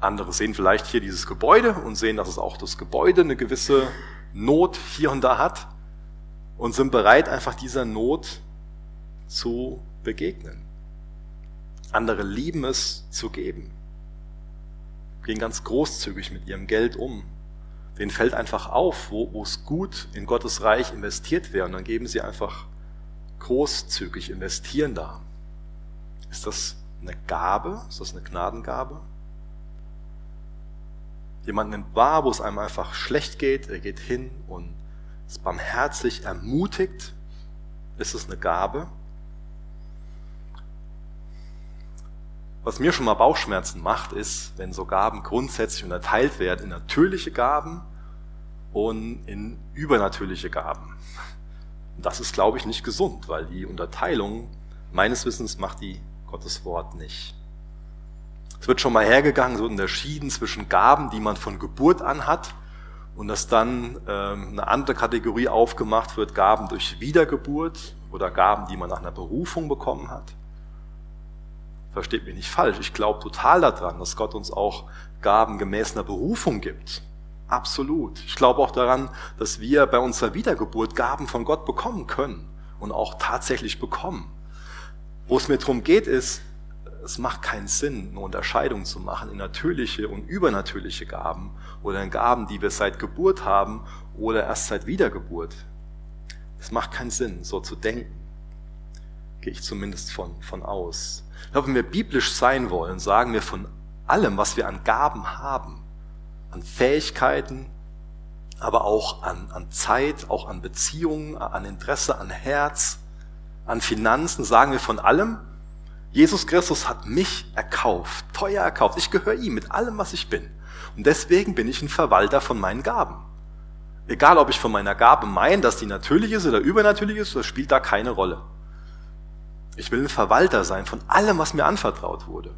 Andere sehen vielleicht hier dieses Gebäude und sehen, dass es auch das Gebäude eine gewisse Not hier und da hat und sind bereit, einfach dieser Not zu begegnen. Andere lieben es zu geben gehen ganz großzügig mit ihrem Geld um. Denen fällt einfach auf, wo, wo es gut in Gottes Reich investiert wäre. Und dann geben sie einfach großzügig, investieren da. Ist das eine Gabe? Ist das eine Gnadengabe? Jemand nimmt wahr, wo es einem einfach schlecht geht, er geht hin und ist barmherzig, ermutigt. Ist es eine Gabe? Was mir schon mal Bauchschmerzen macht, ist, wenn so Gaben grundsätzlich unterteilt werden in natürliche Gaben und in übernatürliche Gaben. Das ist, glaube ich, nicht gesund, weil die Unterteilung meines Wissens macht die Gottes Wort nicht. Es wird schon mal hergegangen, so unterschieden zwischen Gaben, die man von Geburt an hat, und dass dann ähm, eine andere Kategorie aufgemacht wird, Gaben durch Wiedergeburt oder Gaben, die man nach einer Berufung bekommen hat. Versteht mich nicht falsch. Ich glaube total daran, dass Gott uns auch Gaben gemäß einer Berufung gibt. Absolut. Ich glaube auch daran, dass wir bei unserer Wiedergeburt Gaben von Gott bekommen können und auch tatsächlich bekommen. Wo es mir darum geht, ist, es macht keinen Sinn, eine Unterscheidung zu machen in natürliche und übernatürliche Gaben oder in Gaben, die wir seit Geburt haben oder erst seit Wiedergeburt. Es macht keinen Sinn, so zu denken. Gehe ich zumindest von, von aus. Ich glaube, wenn wir biblisch sein wollen, sagen wir von allem, was wir an Gaben haben, an Fähigkeiten, aber auch an, an Zeit, auch an Beziehungen, an Interesse, an Herz, an Finanzen, sagen wir von allem, Jesus Christus hat mich erkauft, teuer erkauft. Ich gehöre ihm mit allem, was ich bin. Und deswegen bin ich ein Verwalter von meinen Gaben. Egal, ob ich von meiner Gabe meine, dass die natürlich ist oder übernatürlich ist, das spielt da keine Rolle. Ich will ein Verwalter sein von allem, was mir anvertraut wurde.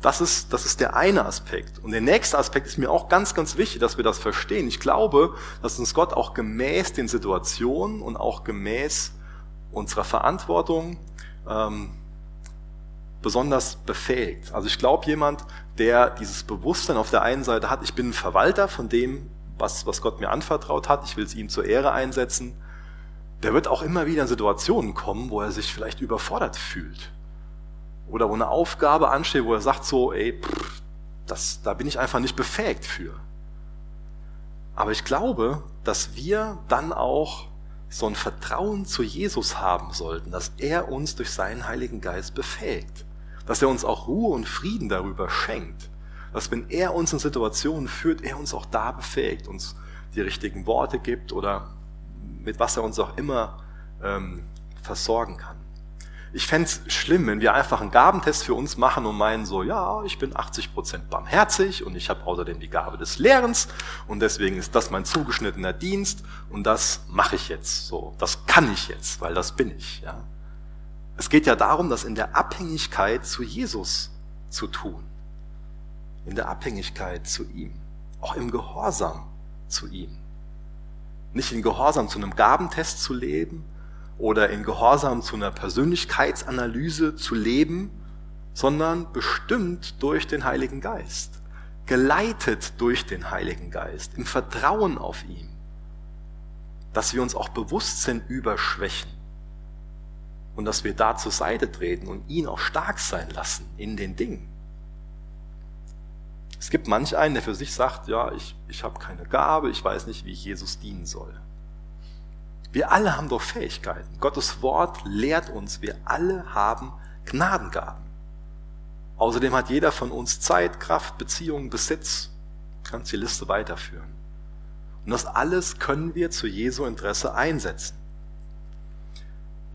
Das ist, das ist der eine Aspekt. Und der nächste Aspekt ist mir auch ganz, ganz wichtig, dass wir das verstehen. Ich glaube, dass uns Gott auch gemäß den Situationen und auch gemäß unserer Verantwortung ähm, besonders befähigt. Also ich glaube, jemand, der dieses Bewusstsein auf der einen Seite hat, ich bin ein Verwalter von dem, was, was Gott mir anvertraut hat, ich will es ihm zur Ehre einsetzen, der wird auch immer wieder in Situationen kommen, wo er sich vielleicht überfordert fühlt. Oder wo eine Aufgabe ansteht, wo er sagt so, ey, pff, das, da bin ich einfach nicht befähigt für. Aber ich glaube, dass wir dann auch so ein Vertrauen zu Jesus haben sollten, dass er uns durch seinen Heiligen Geist befähigt. Dass er uns auch Ruhe und Frieden darüber schenkt. Dass wenn er uns in Situationen führt, er uns auch da befähigt, uns die richtigen Worte gibt oder mit was er uns auch immer ähm, versorgen kann. Ich fände es schlimm, wenn wir einfach einen Gabentest für uns machen und meinen so, ja, ich bin 80% barmherzig und ich habe außerdem die Gabe des Lehrens und deswegen ist das mein zugeschnittener Dienst und das mache ich jetzt so. Das kann ich jetzt, weil das bin ich. Ja. Es geht ja darum, das in der Abhängigkeit zu Jesus zu tun. In der Abhängigkeit zu ihm. Auch im Gehorsam zu ihm nicht in Gehorsam zu einem Gabentest zu leben oder in Gehorsam zu einer Persönlichkeitsanalyse zu leben, sondern bestimmt durch den Heiligen Geist, geleitet durch den Heiligen Geist, im Vertrauen auf ihn. dass wir uns auch bewusst sind über Schwächen und dass wir da zur Seite treten und ihn auch stark sein lassen in den Dingen. Es gibt manch einen, der für sich sagt, ja, ich, ich habe keine Gabe, ich weiß nicht, wie ich Jesus dienen soll. Wir alle haben doch Fähigkeiten. Gottes Wort lehrt uns, wir alle haben Gnadengaben. Außerdem hat jeder von uns Zeit, Kraft, Beziehungen, Besitz. Kannst die Liste weiterführen. Und das alles können wir zu Jesu Interesse einsetzen.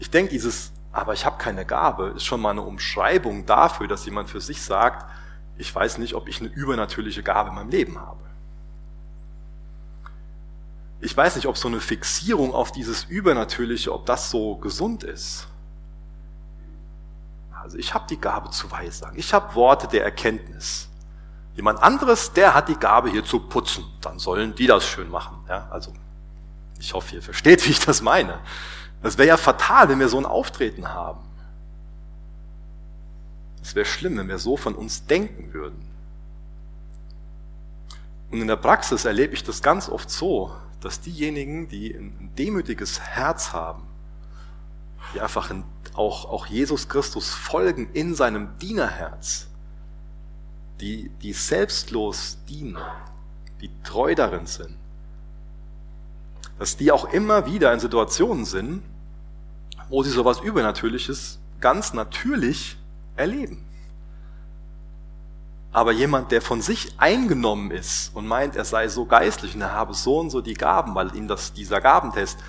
Ich denke, dieses, aber ich habe keine Gabe, ist schon mal eine Umschreibung dafür, dass jemand für sich sagt, ich weiß nicht, ob ich eine übernatürliche Gabe in meinem Leben habe. Ich weiß nicht, ob so eine Fixierung auf dieses Übernatürliche, ob das so gesund ist. Also ich habe die Gabe zu weissagen. Ich habe Worte der Erkenntnis. Jemand anderes, der hat die Gabe hier zu putzen. Dann sollen die das schön machen. Ja, also ich hoffe, ihr versteht, wie ich das meine. Das wäre ja fatal, wenn wir so ein Auftreten haben. Es wäre schlimm, wenn wir so von uns denken würden. Und in der Praxis erlebe ich das ganz oft so, dass diejenigen, die ein demütiges Herz haben, die einfach auch, auch Jesus Christus folgen in seinem Dienerherz, die, die selbstlos dienen, die treu darin sind, dass die auch immer wieder in Situationen sind, wo sie sowas Übernatürliches ganz natürlich erleben. Aber jemand, der von sich eingenommen ist und meint, er sei so geistlich und er habe so und so die Gaben, weil ihm das, dieser Gabentest,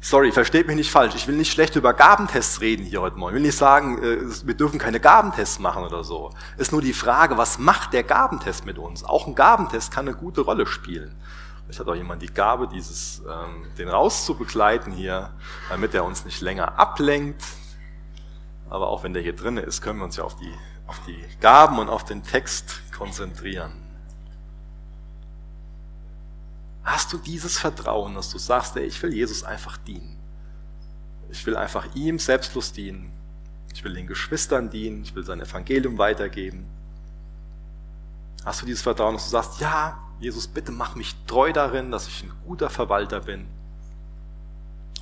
sorry, versteht mich nicht falsch, ich will nicht schlecht über Gabentests reden hier heute Morgen. Ich will nicht sagen, äh, wir dürfen keine Gabentests machen oder so. Ist nur die Frage, was macht der Gabentest mit uns? Auch ein Gabentest kann eine gute Rolle spielen. Vielleicht hat auch jemand die Gabe, dieses, ähm, den rauszubegleiten hier, damit er uns nicht länger ablenkt, aber auch wenn der hier drin ist, können wir uns ja auf die, auf die Gaben und auf den Text konzentrieren. Hast du dieses Vertrauen, dass du sagst, ey, ich will Jesus einfach dienen. Ich will einfach ihm selbstlos dienen. Ich will den Geschwistern dienen. Ich will sein Evangelium weitergeben. Hast du dieses Vertrauen, dass du sagst, ja, Jesus, bitte mach mich treu darin, dass ich ein guter Verwalter bin.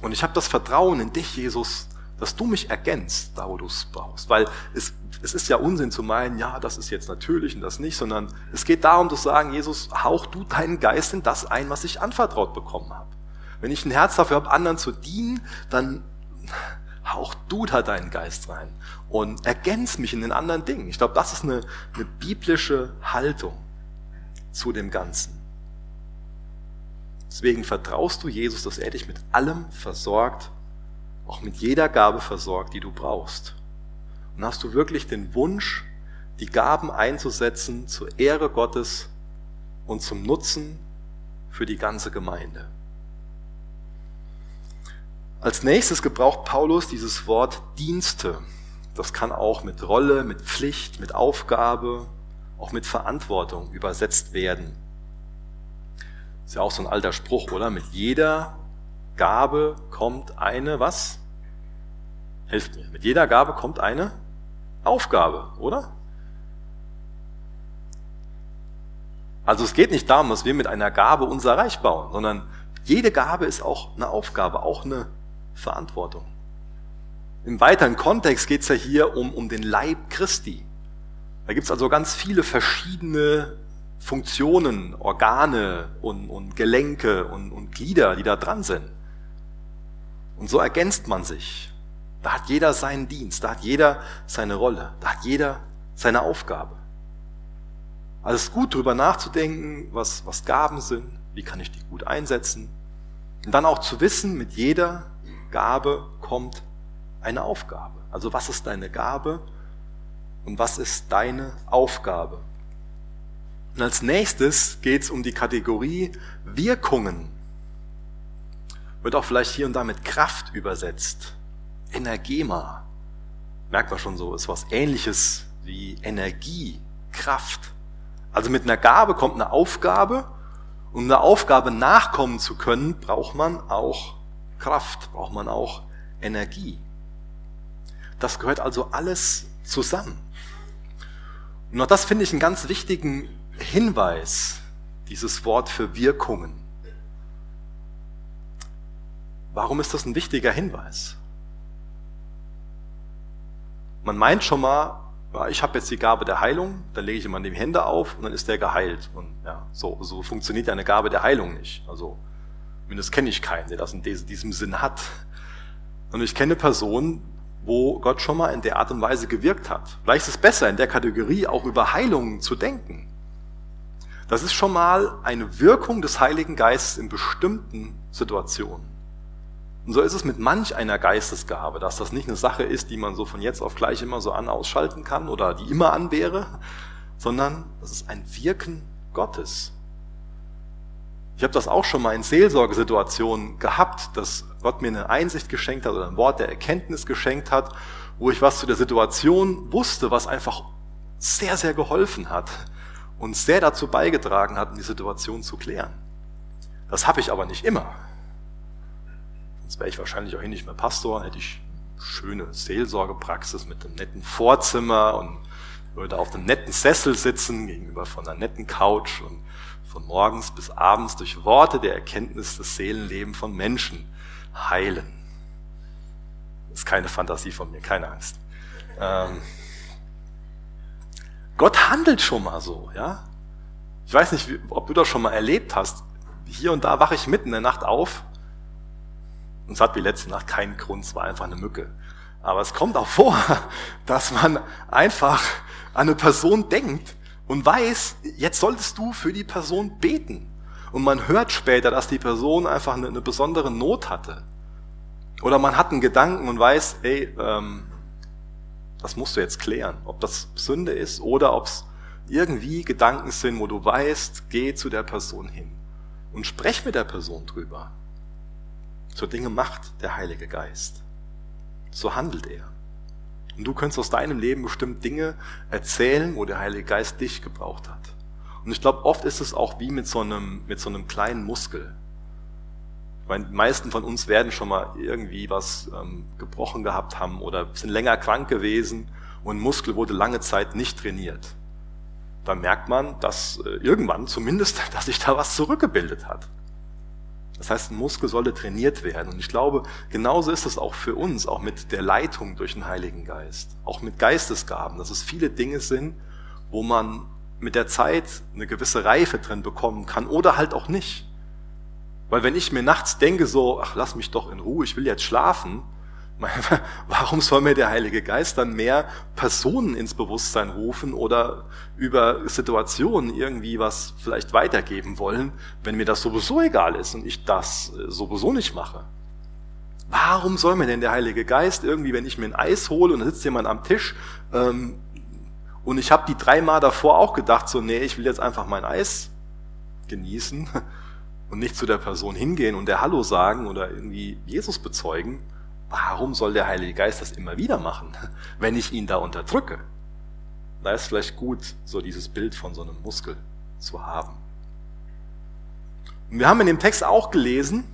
Und ich habe das Vertrauen in dich, Jesus, dass du mich ergänzt, da wo du es brauchst. Weil es, es ist ja Unsinn zu meinen, ja, das ist jetzt natürlich und das nicht, sondern es geht darum zu sagen, Jesus, hauch du deinen Geist in das ein, was ich anvertraut bekommen habe. Wenn ich ein Herz dafür habe, anderen zu dienen, dann hauch du da deinen Geist rein und ergänz mich in den anderen Dingen. Ich glaube, das ist eine, eine biblische Haltung zu dem Ganzen. Deswegen vertraust du Jesus, dass er dich mit allem versorgt, auch mit jeder Gabe versorgt, die du brauchst. Und hast du wirklich den Wunsch, die Gaben einzusetzen zur Ehre Gottes und zum Nutzen für die ganze Gemeinde. Als nächstes gebraucht Paulus dieses Wort Dienste. Das kann auch mit Rolle, mit Pflicht, mit Aufgabe, auch mit Verantwortung übersetzt werden. Ist ja auch so ein alter Spruch, oder? Mit jeder Gabe kommt eine, was? Helft mir. Mit jeder Gabe kommt eine Aufgabe, oder? Also es geht nicht darum, dass wir mit einer Gabe unser Reich bauen, sondern jede Gabe ist auch eine Aufgabe, auch eine Verantwortung. Im weiteren Kontext geht es ja hier um, um den Leib Christi. Da gibt es also ganz viele verschiedene Funktionen, Organe und, und Gelenke und, und Glieder, die da dran sind. Und so ergänzt man sich. Da hat jeder seinen Dienst, da hat jeder seine Rolle, da hat jeder seine Aufgabe. Also es ist gut, darüber nachzudenken, was, was Gaben sind, wie kann ich die gut einsetzen. Und dann auch zu wissen, mit jeder Gabe kommt eine Aufgabe. Also was ist deine Gabe und was ist deine Aufgabe? Und als nächstes geht es um die Kategorie Wirkungen. Wird auch vielleicht hier und da mit Kraft übersetzt. Energema. Merkt man schon so, ist was ähnliches wie Energie, Kraft. Also mit einer Gabe kommt eine Aufgabe. Um einer Aufgabe nachkommen zu können, braucht man auch Kraft, braucht man auch Energie. Das gehört also alles zusammen. Und auch das finde ich einen ganz wichtigen Hinweis, dieses Wort für Wirkungen. Warum ist das ein wichtiger Hinweis? Man meint schon mal, ich habe jetzt die Gabe der Heilung, dann lege ich an die Hände auf und dann ist der geheilt. Und ja, so, so funktioniert ja eine Gabe der Heilung nicht. Also, mindestens kenne ich keinen, der das in diesem Sinn hat. Und ich kenne Personen, wo Gott schon mal in der Art und Weise gewirkt hat. Vielleicht ist es besser, in der Kategorie auch über Heilungen zu denken. Das ist schon mal eine Wirkung des Heiligen Geistes in bestimmten Situationen. Und so ist es mit manch einer Geistesgabe, dass das nicht eine Sache ist, die man so von jetzt auf gleich immer so an ausschalten kann oder die immer an wäre, sondern das ist ein Wirken Gottes. Ich habe das auch schon mal in Seelsorgesituationen gehabt, dass Gott mir eine Einsicht geschenkt hat oder ein Wort der Erkenntnis geschenkt hat, wo ich was zu der Situation wusste, was einfach sehr, sehr geholfen hat und sehr dazu beigetragen hat, die Situation zu klären. Das habe ich aber nicht immer. Sonst wäre ich wahrscheinlich auch nicht mehr Pastor, hätte ich schöne Seelsorgepraxis mit einem netten Vorzimmer und würde auf einem netten Sessel sitzen, gegenüber von einer netten Couch und von morgens bis abends durch Worte der Erkenntnis das Seelenleben von Menschen heilen. Das ist keine Fantasie von mir, keine Angst. Ähm, Gott handelt schon mal so, ja. Ich weiß nicht, ob du das schon mal erlebt hast. Hier und da wache ich mitten in der Nacht auf und es hat wie letzte Nacht keinen Grund, es war einfach eine Mücke. Aber es kommt auch vor, dass man einfach an eine Person denkt und weiß, jetzt solltest du für die Person beten. Und man hört später, dass die Person einfach eine, eine besondere Not hatte. Oder man hat einen Gedanken und weiß, ey, ähm, das musst du jetzt klären, ob das Sünde ist oder ob es irgendwie Gedanken sind, wo du weißt, geh zu der Person hin und sprech mit der Person drüber. So Dinge macht der Heilige Geist. So handelt er. Und du kannst aus deinem Leben bestimmt Dinge erzählen, wo der Heilige Geist dich gebraucht hat. Und ich glaube, oft ist es auch wie mit so einem, mit so einem kleinen Muskel. Meine, die meisten von uns werden schon mal irgendwie was ähm, gebrochen gehabt haben oder sind länger krank gewesen und Muskel wurde lange Zeit nicht trainiert. Dann merkt man, dass äh, irgendwann zumindest, dass sich da was zurückgebildet hat. Das heißt, ein Muskel solle trainiert werden. Und ich glaube, genauso ist es auch für uns, auch mit der Leitung durch den Heiligen Geist, auch mit Geistesgaben, dass es viele Dinge sind, wo man mit der Zeit eine gewisse Reife drin bekommen kann oder halt auch nicht. Weil wenn ich mir nachts denke so, ach, lass mich doch in Ruhe, ich will jetzt schlafen, Warum soll mir der Heilige Geist dann mehr Personen ins Bewusstsein rufen oder über Situationen irgendwie was vielleicht weitergeben wollen, wenn mir das sowieso egal ist und ich das äh, sowieso nicht mache? Warum soll mir denn der Heilige Geist irgendwie, wenn ich mir ein Eis hole und da sitzt jemand am Tisch ähm, und ich habe die dreimal davor auch gedacht, so, nee, ich will jetzt einfach mein Eis genießen und nicht zu der Person hingehen und der Hallo sagen oder irgendwie Jesus bezeugen, Warum soll der Heilige Geist das immer wieder machen, wenn ich ihn da unterdrücke? Da ist vielleicht gut, so dieses Bild von so einem Muskel zu haben. Und wir haben in dem Text auch gelesen,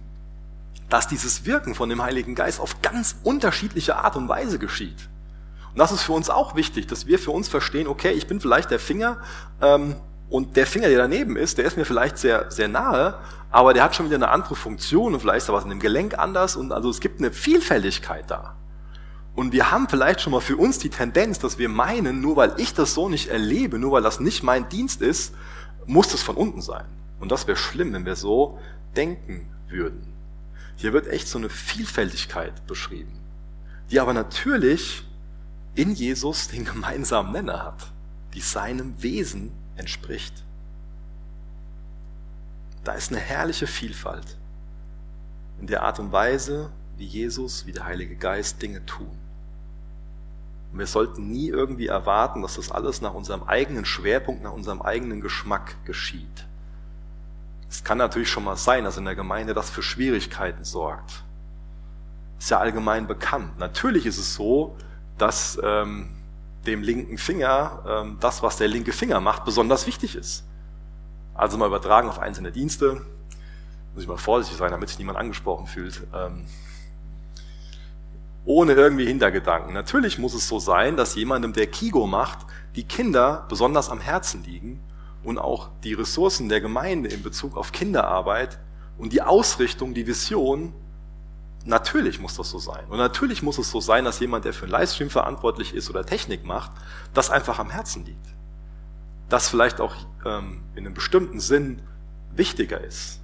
dass dieses Wirken von dem Heiligen Geist auf ganz unterschiedliche Art und Weise geschieht. Und das ist für uns auch wichtig, dass wir für uns verstehen, okay, ich bin vielleicht der Finger ähm, und der Finger, der daneben ist, der ist mir vielleicht sehr, sehr nahe, aber der hat schon wieder eine andere Funktion und vielleicht ist da was in dem Gelenk anders und also es gibt eine Vielfältigkeit da. Und wir haben vielleicht schon mal für uns die Tendenz, dass wir meinen, nur weil ich das so nicht erlebe, nur weil das nicht mein Dienst ist, muss das von unten sein. Und das wäre schlimm, wenn wir so denken würden. Hier wird echt so eine Vielfältigkeit beschrieben, die aber natürlich in Jesus den gemeinsamen Nenner hat, die seinem Wesen entspricht. Da ist eine herrliche Vielfalt in der Art und Weise, wie Jesus, wie der Heilige Geist Dinge tun. Und wir sollten nie irgendwie erwarten, dass das alles nach unserem eigenen Schwerpunkt, nach unserem eigenen Geschmack geschieht. Es kann natürlich schon mal sein, dass in der Gemeinde das für Schwierigkeiten sorgt. Ist ja allgemein bekannt. Natürlich ist es so, dass ähm, dem linken Finger ähm, das, was der linke Finger macht, besonders wichtig ist. Also mal übertragen auf einzelne Dienste. Muss ich mal vorsichtig sein, damit sich niemand angesprochen fühlt. Ähm, ohne irgendwie Hintergedanken. Natürlich muss es so sein, dass jemandem, der Kigo macht, die Kinder besonders am Herzen liegen und auch die Ressourcen der Gemeinde in Bezug auf Kinderarbeit und die Ausrichtung, die Vision Natürlich muss das so sein. Und natürlich muss es so sein, dass jemand, der für einen Livestream verantwortlich ist oder Technik macht, das einfach am Herzen liegt. Das vielleicht auch ähm, in einem bestimmten Sinn wichtiger ist.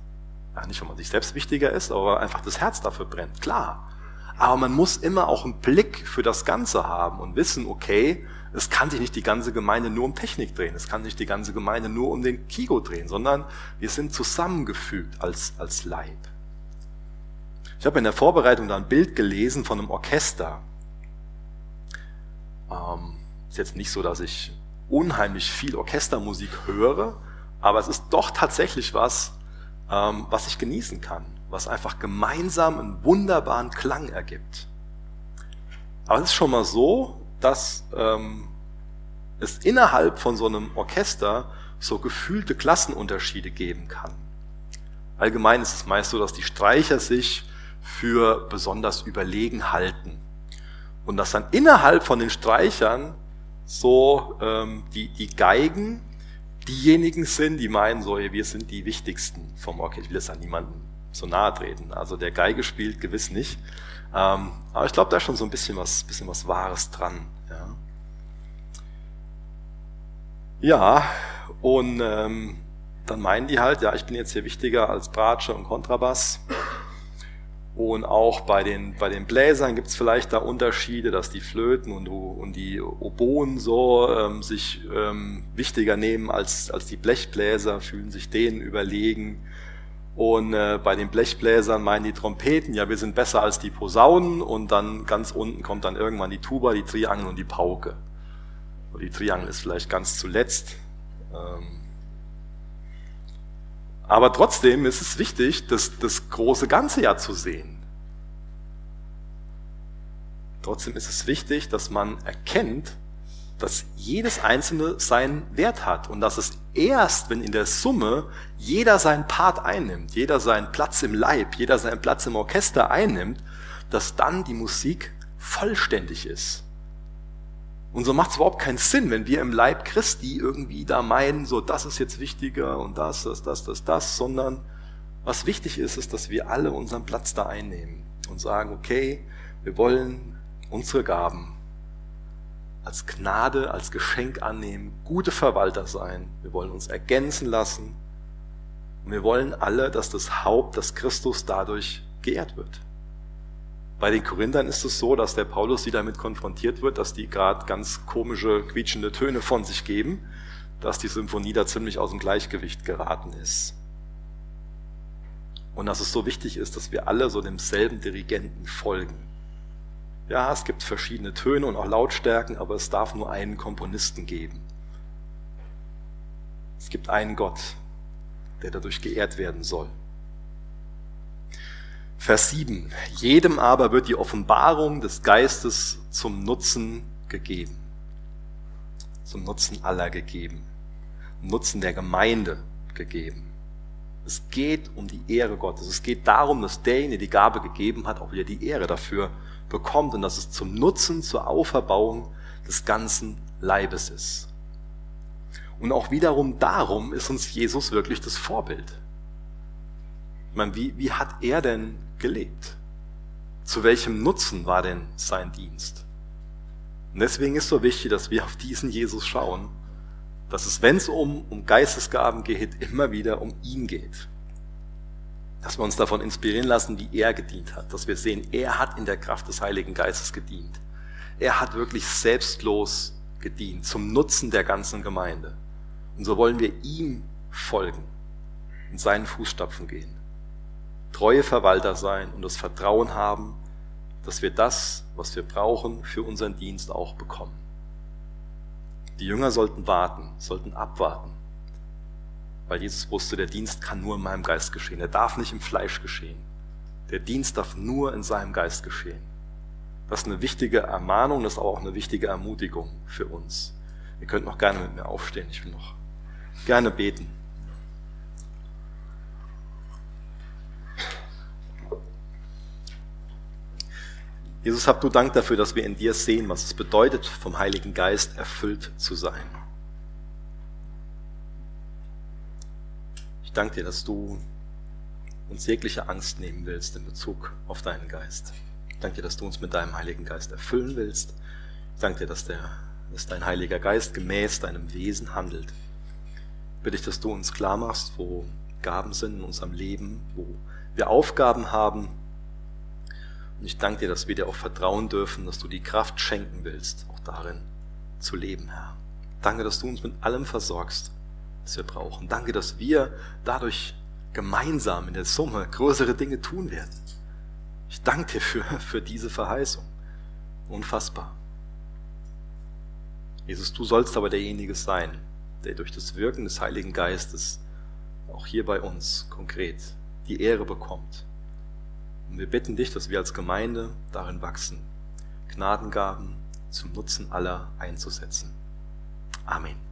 Ja, nicht, wenn man sich selbst wichtiger ist, aber einfach das Herz dafür brennt, klar. Aber man muss immer auch einen Blick für das Ganze haben und wissen, okay, es kann sich nicht die ganze Gemeinde nur um Technik drehen, es kann nicht die ganze Gemeinde nur um den Kigo drehen, sondern wir sind zusammengefügt als, als Leib. Ich habe in der Vorbereitung da ein Bild gelesen von einem Orchester. Ähm, ist jetzt nicht so, dass ich unheimlich viel Orchestermusik höre, aber es ist doch tatsächlich was, ähm, was ich genießen kann, was einfach gemeinsam einen wunderbaren Klang ergibt. Aber es ist schon mal so, dass ähm, es innerhalb von so einem Orchester so gefühlte Klassenunterschiede geben kann. Allgemein ist es meist so, dass die Streicher sich für besonders überlegen halten. Und dass dann innerhalb von den Streichern so ähm, die, die Geigen diejenigen sind, die meinen, so, wir sind die wichtigsten vom Orchester. Ich will jetzt an niemanden so nahe treten. Also der Geige spielt gewiss nicht. Ähm, aber ich glaube, da ist schon so ein bisschen was, bisschen was Wahres dran. Ja, ja und ähm, dann meinen die halt, ja, ich bin jetzt hier wichtiger als Bratsche und Kontrabass. Und auch bei den, bei den Bläsern gibt es vielleicht da Unterschiede, dass die Flöten und, und die Oboen so ähm, sich ähm, wichtiger nehmen als, als die Blechbläser, fühlen sich denen überlegen. Und äh, bei den Blechbläsern meinen die Trompeten, ja, wir sind besser als die Posaunen. Und dann ganz unten kommt dann irgendwann die Tuba, die Triangel und die Pauke. Und die Triangel ist vielleicht ganz zuletzt. Ähm, aber trotzdem ist es wichtig, das, das große Ganze ja zu sehen. Trotzdem ist es wichtig, dass man erkennt, dass jedes Einzelne seinen Wert hat und dass es erst, wenn in der Summe jeder seinen Part einnimmt, jeder seinen Platz im Leib, jeder seinen Platz im Orchester einnimmt, dass dann die Musik vollständig ist. Und so macht es überhaupt keinen Sinn, wenn wir im Leib Christi irgendwie da meinen, so das ist jetzt wichtiger und das, das, das, das, das, sondern was wichtig ist, ist, dass wir alle unseren Platz da einnehmen und sagen, okay, wir wollen unsere Gaben als Gnade, als Geschenk annehmen, gute Verwalter sein, wir wollen uns ergänzen lassen und wir wollen alle, dass das Haupt, das Christus dadurch geehrt wird. Bei den Korinthern ist es so, dass der Paulus sie damit konfrontiert wird, dass die gerade ganz komische, quietschende Töne von sich geben, dass die Symphonie da ziemlich aus dem Gleichgewicht geraten ist. Und dass es so wichtig ist, dass wir alle so demselben Dirigenten folgen. Ja, es gibt verschiedene Töne und auch Lautstärken, aber es darf nur einen Komponisten geben. Es gibt einen Gott, der dadurch geehrt werden soll. Vers 7. Jedem aber wird die Offenbarung des Geistes zum Nutzen gegeben. Zum Nutzen aller gegeben. Nutzen der Gemeinde gegeben. Es geht um die Ehre Gottes. Es geht darum, dass derjenige, der die Gabe gegeben hat, auch wieder die Ehre dafür bekommt und dass es zum Nutzen, zur Auferbauung des ganzen Leibes ist. Und auch wiederum darum ist uns Jesus wirklich das Vorbild. Ich meine, wie, wie hat er denn gelebt? Zu welchem Nutzen war denn sein Dienst? Und deswegen ist so wichtig, dass wir auf diesen Jesus schauen, dass es, wenn es um, um Geistesgaben geht, immer wieder um ihn geht. Dass wir uns davon inspirieren lassen, wie er gedient hat. Dass wir sehen, er hat in der Kraft des Heiligen Geistes gedient. Er hat wirklich selbstlos gedient, zum Nutzen der ganzen Gemeinde. Und so wollen wir ihm folgen, in seinen Fußstapfen gehen treue Verwalter sein und das Vertrauen haben, dass wir das, was wir brauchen, für unseren Dienst auch bekommen. Die Jünger sollten warten, sollten abwarten, weil Jesus wusste, der Dienst kann nur in meinem Geist geschehen, er darf nicht im Fleisch geschehen. Der Dienst darf nur in seinem Geist geschehen. Das ist eine wichtige Ermahnung, das ist auch eine wichtige Ermutigung für uns. Ihr könnt noch gerne mit mir aufstehen, ich will noch gerne beten. Jesus, hab du Dank dafür, dass wir in dir sehen, was es bedeutet, vom Heiligen Geist erfüllt zu sein. Ich danke dir, dass du uns jegliche Angst nehmen willst in Bezug auf deinen Geist. Ich danke dir, dass du uns mit deinem Heiligen Geist erfüllen willst. Ich danke dir, dass, der, dass dein Heiliger Geist gemäß deinem Wesen handelt. Ich bitte dich, dass du uns klar machst, wo Gaben sind in unserem Leben, wo wir Aufgaben haben. Und ich danke dir, dass wir dir auch vertrauen dürfen, dass du die Kraft schenken willst, auch darin zu leben, Herr. Danke, dass du uns mit allem versorgst, was wir brauchen. Danke, dass wir dadurch gemeinsam in der Summe größere Dinge tun werden. Ich danke dir für, für diese Verheißung. Unfassbar. Jesus, du sollst aber derjenige sein, der durch das Wirken des Heiligen Geistes auch hier bei uns konkret die Ehre bekommt. Und wir bitten dich, dass wir als Gemeinde darin wachsen, Gnadengaben zum Nutzen aller einzusetzen. Amen.